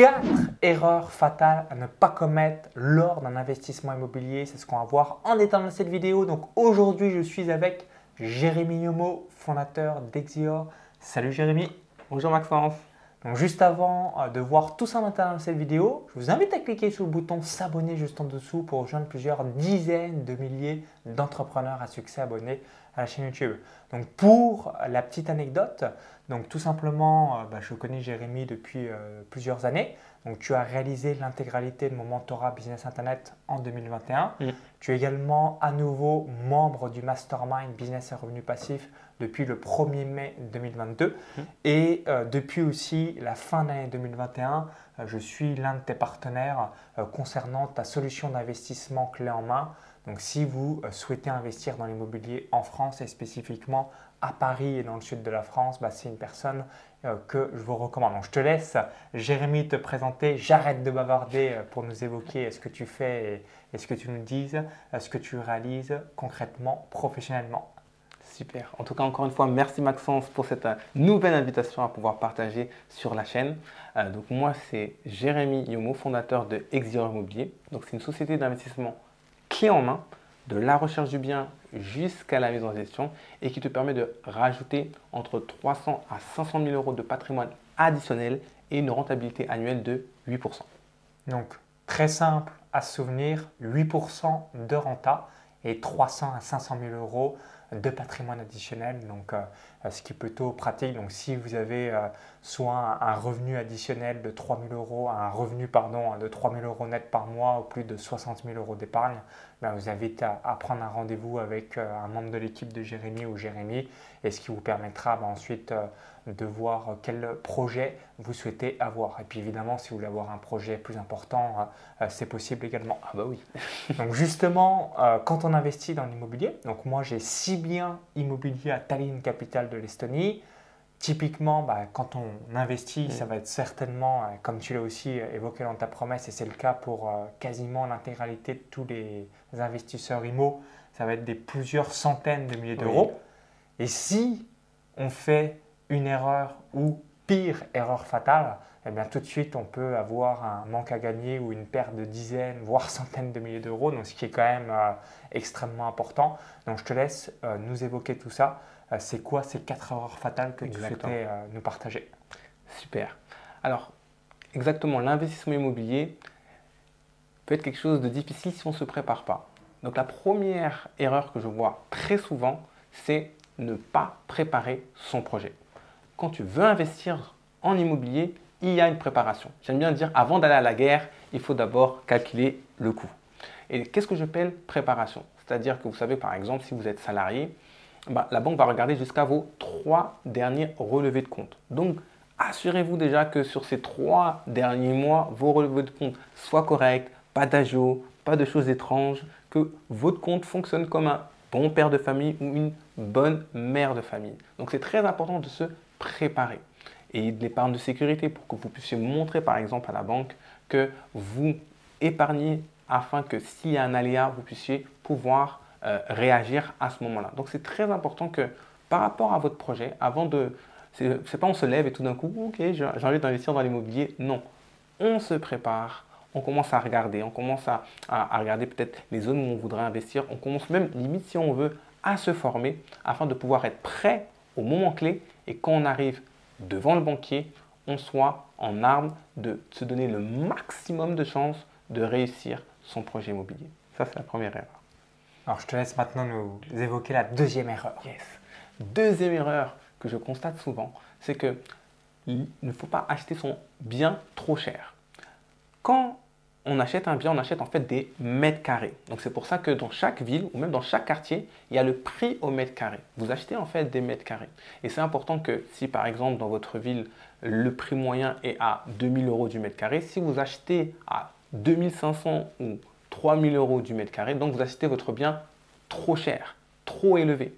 4 erreurs fatales à ne pas commettre lors d'un investissement immobilier. C'est ce qu'on va voir en étant dans cette vidéo. Donc aujourd'hui, je suis avec Jérémy Yomo, fondateur d'Exior. Salut Jérémy. Bonjour Maxence. Donc juste avant euh, de voir tout ça maintenant dans cette vidéo, je vous invite à cliquer sur le bouton s'abonner juste en dessous pour rejoindre plusieurs dizaines de milliers d'entrepreneurs à succès abonnés à la chaîne YouTube. Donc pour la petite anecdote, donc tout simplement, euh, bah, je connais Jérémy depuis euh, plusieurs années. Donc tu as réalisé l'intégralité de mon mentorat Business Internet en 2021. Mm. Tu es également à nouveau membre du Mastermind Business et Revenus Passifs depuis le 1er mai 2022. Mmh. Et euh, depuis aussi la fin de l'année 2021, euh, je suis l'un de tes partenaires euh, concernant ta solution d'investissement clé en main. Donc si vous souhaitez investir dans l'immobilier en France et spécifiquement à Paris et dans le sud de la France, bah, c'est une personne que je vous recommande. Donc je te laisse, Jérémy, te présenter. J'arrête de bavarder pour nous évoquer ce que tu fais et ce que tu nous dises, ce que tu réalises concrètement, professionnellement. Super. En tout cas, encore une fois, merci Maxence pour cette euh, nouvelle invitation à pouvoir partager sur la chaîne. Euh, donc moi, c'est Jérémy Yomo, fondateur de Exior Immobilier. Donc c'est une société d'investissement clé en main, de la recherche du bien jusqu'à la mise en gestion et qui te permet de rajouter entre 300 à 500 000 euros de patrimoine additionnel et une rentabilité annuelle de 8%. Donc très simple à se souvenir, 8% de renta et 300 à 500 000 euros de patrimoine additionnel, donc euh, ce qui est plutôt pratique. Donc si vous avez euh, soit un, revenu additionnel de 3 000 euros, un revenu pardon, de 3 000 euros net par mois ou plus de 60 000 euros d'épargne, ben, vous invite à, prendre un rendez-vous avec euh, un membre de l'équipe de Jérémy ou Jérémy et ce qui vous permettra ben, ensuite de voir quel projet vous souhaitez avoir. Et puis évidemment, si vous voulez avoir un projet plus important, euh, c'est possible également. Ah bah oui. donc justement, euh, quand on investit dans l'immobilier, donc moi j'ai six biens immobiliers à Tallinn, capitale de l'Estonie. Typiquement, bah, quand on investit, mm. ça va être certainement, euh, comme tu l'as aussi évoqué dans ta promesse, et c'est le cas pour quasiment l'intégralité de tous les investisseurs IMO, ça va être des plusieurs centaines de milliers d'euros. Et si on fait une erreur ou pire erreur fatale, eh bien tout de suite on peut avoir un manque à gagner ou une perte de dizaines, voire centaines de milliers d'euros, donc ce qui est quand même euh, extrêmement important. Donc je te laisse euh, nous évoquer tout ça. Euh, c'est quoi ces quatre erreurs fatales que tu souhaitais nous partager? Super. Alors exactement, l'investissement immobilier peut être quelque chose de difficile si on ne se prépare pas. Donc la première erreur que je vois très souvent, c'est ne pas préparer son projet quand tu veux investir en immobilier, il y a une préparation. J'aime bien dire, avant d'aller à la guerre, il faut d'abord calculer le coût. Et qu'est-ce que j'appelle préparation? C'est-à-dire que vous savez, par exemple, si vous êtes salarié, bah, la banque va regarder jusqu'à vos trois derniers relevés de compte. Donc, assurez-vous déjà que sur ces trois derniers mois, vos relevés de compte soient corrects, pas d'agio, pas de choses étranges, que votre compte fonctionne comme un bon père de famille ou une bonne mère de famille. Donc, c'est très important de se préparer. Et de l'épargne de sécurité pour que vous puissiez montrer par exemple à la banque que vous épargnez afin que s'il y a un aléa, vous puissiez pouvoir euh, réagir à ce moment-là. Donc c'est très important que par rapport à votre projet, avant de... C'est pas on se lève et tout d'un coup, ok, j'ai envie d'investir dans l'immobilier. Non, on se prépare, on commence à regarder, on commence à, à regarder peut-être les zones où on voudrait investir, on commence même, limite si on veut, à se former afin de pouvoir être prêt au moment clé et quand on arrive devant le banquier, on soit en arme de se donner le maximum de chances de réussir son projet immobilier. Ça, c'est la première erreur. Alors, je te laisse maintenant nous évoquer la deuxième erreur. Yes. Deuxième erreur que je constate souvent, c'est que il ne faut pas acheter son bien trop cher. Quand on achète un bien, on achète en fait des mètres carrés. Donc c'est pour ça que dans chaque ville ou même dans chaque quartier, il y a le prix au mètre carré. Vous achetez en fait des mètres carrés. Et c'est important que si par exemple dans votre ville, le prix moyen est à 2000 euros du mètre carré, si vous achetez à 2500 ou 3000 euros du mètre carré, donc vous achetez votre bien trop cher, trop élevé.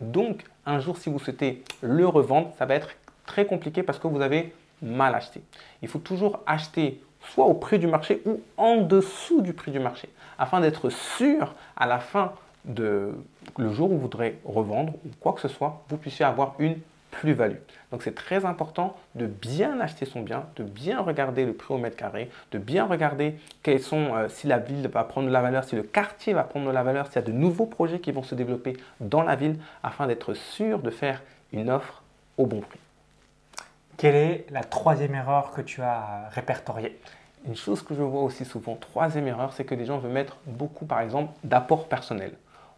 Donc un jour si vous souhaitez le revendre, ça va être très compliqué parce que vous avez mal acheté. Il faut toujours acheter soit au prix du marché ou en dessous du prix du marché, afin d'être sûr à la fin de le jour où vous voudrez revendre ou quoi que ce soit, vous puissiez avoir une plus-value. Donc c'est très important de bien acheter son bien, de bien regarder le prix au mètre carré, de bien regarder euh, si la ville va prendre de la valeur, si le quartier va prendre de la valeur, s'il y a de nouveaux projets qui vont se développer dans la ville, afin d'être sûr de faire une offre au bon prix. Quelle est la troisième erreur que tu as répertoriée Une chose que je vois aussi souvent, troisième erreur, c'est que les gens veulent mettre beaucoup, par exemple, d'apports personnels.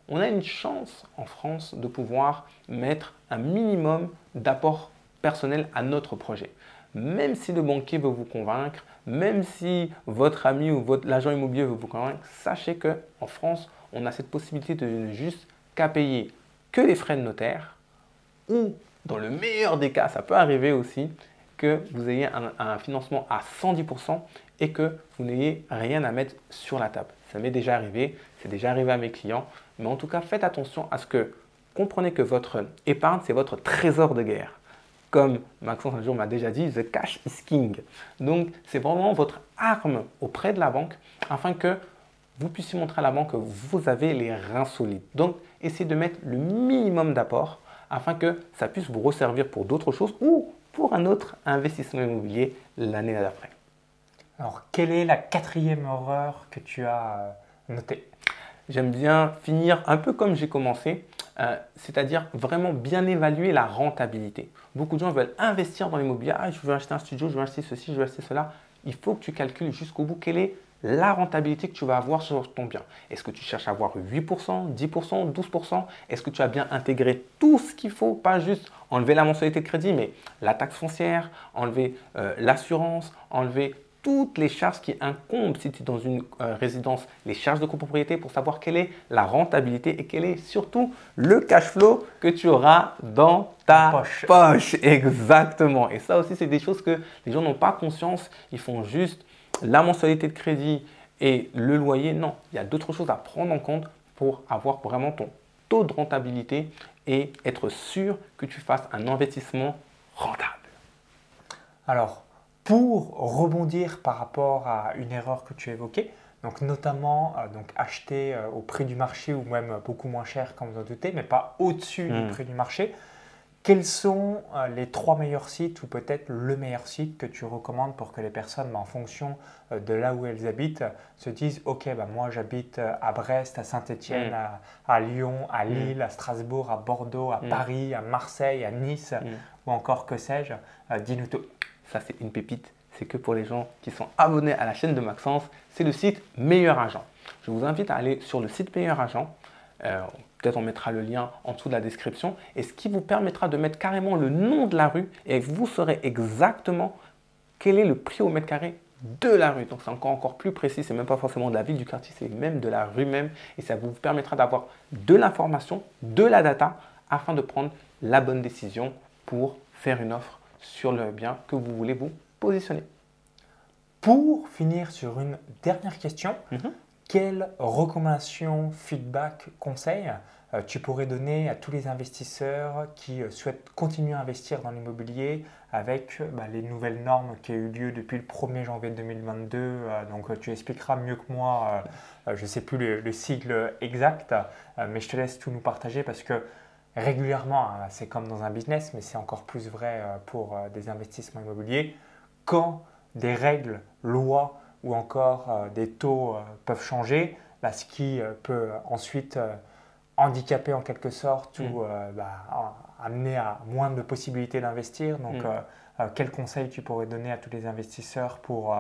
On a une chance en France de pouvoir mettre un minimum d'apports personnels à notre projet. Même si le banquier veut vous convaincre, même si votre ami ou votre l'agent immobilier veut vous convaincre, sachez que en France, on a cette possibilité de ne juste qu'à payer que les frais de notaire ou dans le meilleur des cas, ça peut arriver aussi que vous ayez un, financement à 110% et que vous n'ayez rien à mettre sur la table. Ça m'est déjà arrivé, c'est déjà arrivé à mes clients, mais en tout cas, faites attention à ce que comprenez que votre épargne, c'est votre trésor de guerre. Comme Maxence un jour m'a déjà dit, the cash is king. Donc, c'est vraiment votre arme auprès de la banque afin que vous puissiez montrer à la banque que vous avez les reins solides. Donc, essayez de mettre le minimum d'apport afin que ça puisse vous resservir pour d'autres choses ou pour un autre investissement immobilier l'année d'après. Alors, quelle est la quatrième erreur que tu as euh, notée? J'aime bien finir un peu comme j'ai commencé, euh, c'est-à-dire vraiment bien évaluer la rentabilité. Beaucoup de gens veulent investir dans l'immobilier. Ah, je veux acheter un studio, je veux acheter ceci, je veux acheter cela. Il faut que tu calcules jusqu'au bout quelle est la rentabilité que tu vas avoir sur ton bien. Est-ce que tu cherches à avoir 8%, 10%, 12% Est-ce que tu as bien intégré tout ce qu'il faut? Pas juste enlever la mensualité de crédit, mais la taxe foncière, enlever euh, l'assurance, enlever toutes les charges qui incombent si tu es dans une euh, résidence, les charges de copropriété pour savoir quelle est la rentabilité et quel est surtout le cash flow que tu auras dans ta poche. poche. Exactement. Et ça aussi, c'est des choses que les gens n'ont pas conscience. Ils font juste la mensualité de crédit et le loyer, non, il y a d'autres choses à prendre en compte pour avoir vraiment ton taux de rentabilité et être sûr que tu fasses un investissement rentable. Alors, pour rebondir par rapport à une erreur que tu évoquais, donc notamment euh, donc acheter euh, au prix du marché ou même beaucoup moins cher, comme vous en doutez, mais pas au-dessus du hmm. prix du marché, quels sont euh, les trois meilleurs sites ou peut-être le meilleur site que tu recommandes pour que les personnes, bah, en fonction euh, de là où elles habitent, se disent Ok, bah, moi j'habite euh, à Brest, à Saint-Étienne, mm. à, Lyon, à mm. Lille, à Strasbourg, à Bordeaux, à mm. Paris, à Marseille, à Nice ou encore que sais-je Dis-nous tout. Ça, c'est une pépite. C'est que pour les gens qui sont abonnés à la chaîne de Maxence, c'est le site Meilleur Agent. Je vous invite à aller sur le site Meilleur Agent. Peut-être on mettra le lien en dessous de la description et ce qui vous permettra de mettre carrément le nom de la rue et vous saurez exactement quel est le prix au mètre carré de la rue. Donc c'est encore, encore plus précis, c'est même pas forcément de la ville, du quartier, c'est même de la rue même et ça vous permettra d'avoir de l'information, de la data afin de prendre la bonne décision pour faire une offre sur le bien que vous voulez vous positionner. Pour finir sur une dernière question, mhm. Quelle recommandation, feedback, conseil euh, tu pourrais donner à tous les investisseurs qui euh, souhaitent continuer à investir dans l'immobilier avec euh, bah, les nouvelles normes qui ont eu lieu depuis le 1er janvier 2022. donc tu expliqueras mieux que moi, je ne sais plus le, sigle exact, mais je te laisse tout nous partager parce que régulièrement, hein, c'est comme dans un business, mais c'est encore plus vrai pour des investissements immobiliers, quand des règles, lois ou encore des taux peuvent changer, bah, ce qui peut ensuite handicapé en quelque sorte ou mm. euh, bah, amené à moins de possibilités d'investir. Donc, mm. euh, euh, quel conseil tu pourrais donner à tous les investisseurs pour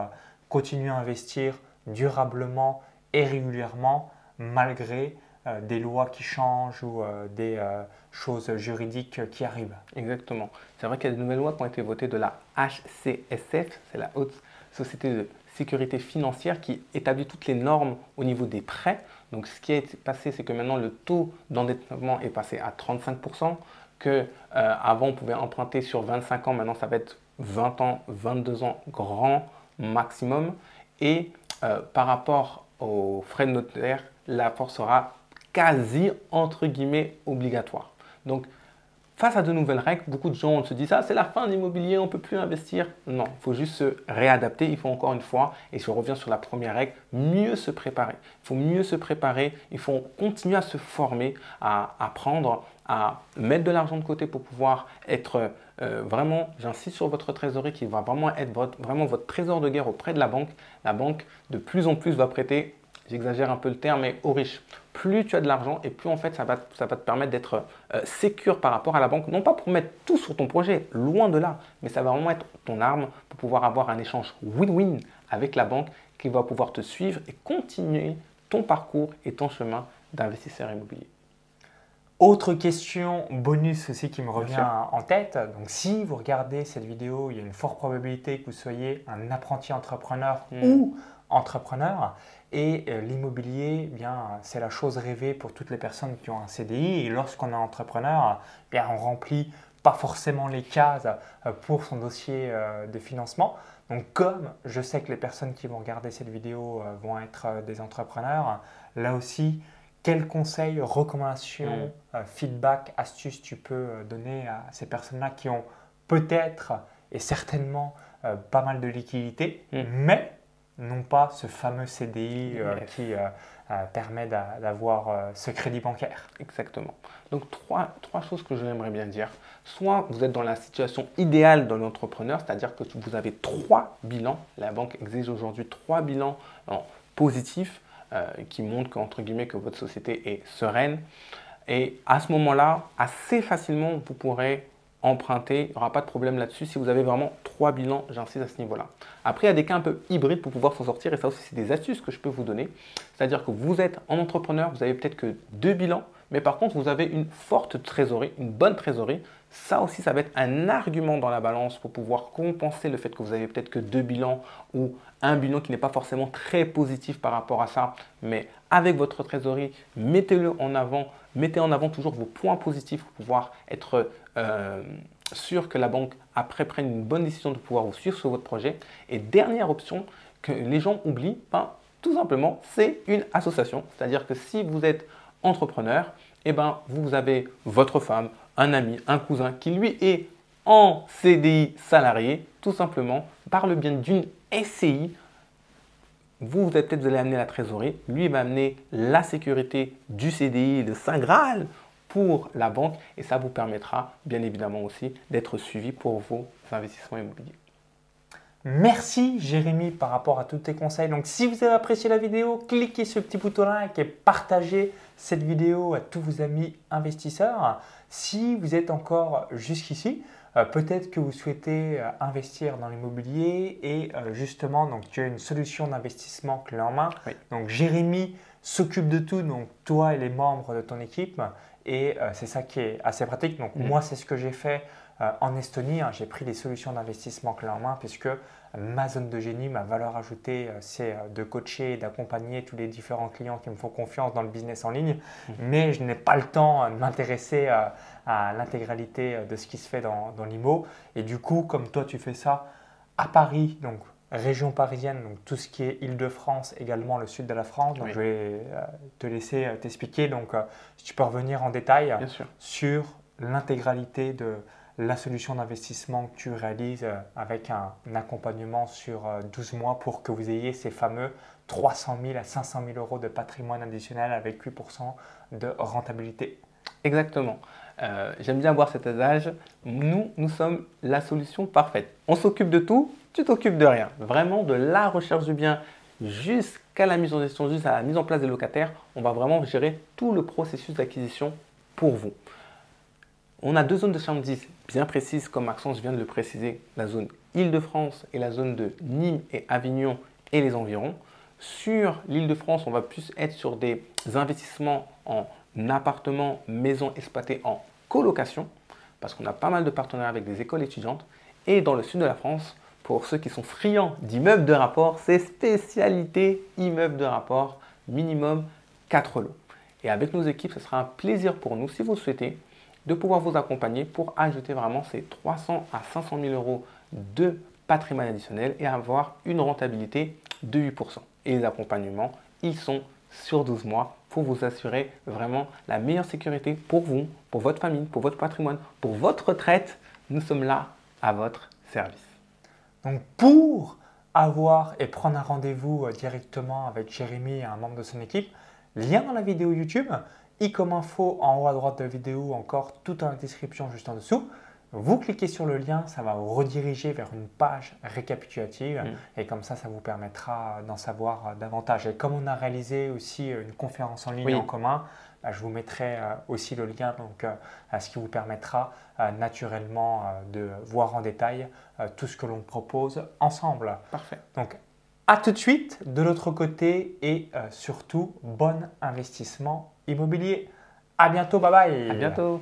continuer à investir durablement et régulièrement malgré des lois qui changent ou des choses juridiques qui arrivent? Exactement. C'est vrai qu'il y a des nouvelles lois qui ont été votées de la HCSF, c'est la Haute Société de Sécurité Financière qui établit toutes les normes au niveau des prêts. Donc ce qui est passé, c'est que maintenant le taux d'endettement est passé à 35%, que euh, avant on pouvait emprunter sur 25 ans, maintenant ça va être 20 ans, 22 ans grand maximum. Et euh, par rapport aux frais de notaire, la force sera quasi entre guillemets obligatoire. Donc Face à de nouvelles règles, beaucoup de gens se disent ah c'est la fin de l'immobilier, on ne peut plus investir. Non, il faut juste se réadapter. Il faut encore une fois, et je reviens sur la première règle, mieux se préparer. Il faut mieux se préparer. Il faut continuer à se former, à apprendre à mettre de l'argent de côté pour pouvoir être euh, vraiment, j'insiste sur votre trésorerie qui va vraiment être vraiment votre trésor de guerre auprès de la banque, la banque de plus en plus va prêter, j'exagère un peu le terme, mais au riche. Plus tu as de l'argent et plus en fait ça va, ça va te permettre d'être euh, sécure par rapport à la banque. Non pas pour mettre tout sur ton projet, loin de là, mais ça va vraiment être ton arme pour pouvoir avoir un échange win-win avec la banque qui va pouvoir te suivre et continuer ton parcours et ton chemin d'investisseur immobilier. Autre question bonus aussi qui me revient en tête. Donc, si vous regardez cette vidéo, il y a une forte probabilité que vous soyez un apprenti entrepreneur hmm. ou entrepreneur. Et euh, l'immobilier, eh bien, c'est la chose rêvée pour toutes les personnes qui ont un CDI. Et lorsqu'on est entrepreneur, eh bien, on remplit pas forcément les cases euh, pour son dossier euh, de financement. Donc, comme je sais que les personnes qui vont regarder cette vidéo vont être des entrepreneurs, là aussi, quels conseils, recommandations, mm. feedback, astuces tu peux donner à ces personnes-là qui ont peut-être et certainement pas mal de liquidités, mm. mais n'ont pas ce fameux CDI qui permet d'avoir ce crédit bancaire Exactement. Donc trois, trois choses que j'aimerais bien dire. Soit vous êtes dans la situation idéale de l'entrepreneur, c'est-à-dire que vous avez trois bilans. La banque exige aujourd'hui trois bilans positifs euh, qui montre qu'entre guillemets que votre société est sereine. Et à ce moment-là, assez facilement, vous pourrez emprunter. Il n'y aura pas de problème là-dessus si vous avez vraiment trois bilans, j'insiste à ce niveau-là. Après, il y a des cas un peu hybrides pour pouvoir s'en sortir et ça aussi, c'est des astuces que je peux vous donner. C'est-à-dire que vous êtes en entrepreneur, vous avez peut-être que deux bilans, mais par contre, vous avez une forte trésorerie, une bonne trésorerie. Ça aussi, ça va être un argument dans la balance pour pouvoir compenser le fait que vous avez peut-être que deux bilans ou un bilan qui n'est pas forcément très positif par rapport à ça. Mais avec votre trésorerie, mettez-le en avant. Mettez en avant toujours vos points positifs pour pouvoir être euh, sûr que la banque, après, prenne une bonne décision de pouvoir vous suivre sur votre projet. Et dernière option que les gens oublient, ben, tout simplement, c'est une association. C'est-à-dire que si vous êtes entrepreneur, eh ben, vous avez votre femme, un ami, un cousin qui lui est en CDI salarié, tout simplement par le bien d'une SCI. Vous, vous êtes peut-être amener la trésorerie, lui va amener la sécurité du CDI, le Saint Graal pour la banque et ça vous permettra bien évidemment aussi d'être suivi pour vos investissements immobiliers. Merci Jérémy par rapport à tous tes conseils. Donc si vous avez apprécié la vidéo, cliquez sur le petit bouton like et partagez cette vidéo à tous vos amis investisseurs. Si vous êtes encore jusqu'ici, euh, peut-être que vous souhaitez euh, investir dans l'immobilier et euh, justement, donc, tu as une solution d'investissement clé en main. Donc Jérémy s'occupe de tout, donc toi et les membres de ton équipe. Et c'est ça qui est assez pratique. Donc mm. moi, c'est ce que j'ai fait en Estonie, hein, j'ai pris des solutions d'investissement clé en main puisque ma zone de génie, ma valeur ajoutée, euh, c'est euh, de coacher et d'accompagner tous les différents clients qui me font confiance dans le business en ligne. Mmh. Mais je n'ai pas le temps de m'intéresser à l'intégralité de ce qui se fait dans, dans l'IMO. Et du coup, comme toi, tu fais ça à Paris, donc région parisienne, donc tout ce qui est Île-de-France, également le sud de la France. Donc je vais te laisser t'expliquer. Donc si tu peux revenir en détail sur l'intégralité de, la solution d'investissement que tu réalises euh, avec un, accompagnement sur 12 euh, mois pour que vous ayez ces fameux 300 000 à 500 000 euros de patrimoine additionnel avec 8% de rentabilité. Exactement. Euh, j'aime bien voir cet adage. Nous, nous sommes la solution parfaite. On s'occupe de tout, tu t'occupes de rien. Vraiment, de la recherche du bien jusqu'à la mise en gestion, jusqu'à la mise en place des locataires, on va vraiment gérer tout le processus d'acquisition pour vous. On a deux zones de chambre 10 bien précises, comme Maxence vient de le préciser, la zone Île-de-France et la zone de Nîmes et Avignon et les environs. Sur l'Île-de-France, on va plus être sur des investissements en appartements, maisons exploitées en colocation, parce qu'on a pas mal de partenaires avec des écoles étudiantes. Et dans le sud de la France, pour ceux qui sont friands d'immeubles de rapport, c'est spécialité immeubles de rapport, minimum 4 lots. Et avec nos équipes, ce sera un plaisir pour nous, si vous le souhaitez, de pouvoir vous accompagner pour ajouter vraiment ces 300 à 500 000 euros de patrimoine additionnel et avoir une rentabilité de 8%. Et les accompagnements, ils sont sur 12 mois pour vous assurer vraiment la meilleure sécurité pour vous, pour votre famille, pour votre patrimoine, pour votre retraite. Nous sommes là à votre service. Donc pour avoir et prendre un rendez-vous euh, directement avec Jérémy et un membre de son équipe, lien dans la vidéo YouTube i comme info en haut à droite de la vidéo, encore tout la description juste en dessous. Vous cliquez sur le lien, ça va vous rediriger vers une page récapitulative mm. et comme ça, ça vous permettra d'en savoir euh, davantage. Et comme on a réalisé aussi euh, une conférence en ligne en commun, bah, je vous mettrai euh, aussi le lien, donc, ce qui vous permettra naturellement de voir en détail tout ce que l'on propose ensemble. Parfait. Donc, à tout de suite de l'autre côté et surtout, bon investissement immobilier. À bientôt, bye bye. À bientôt.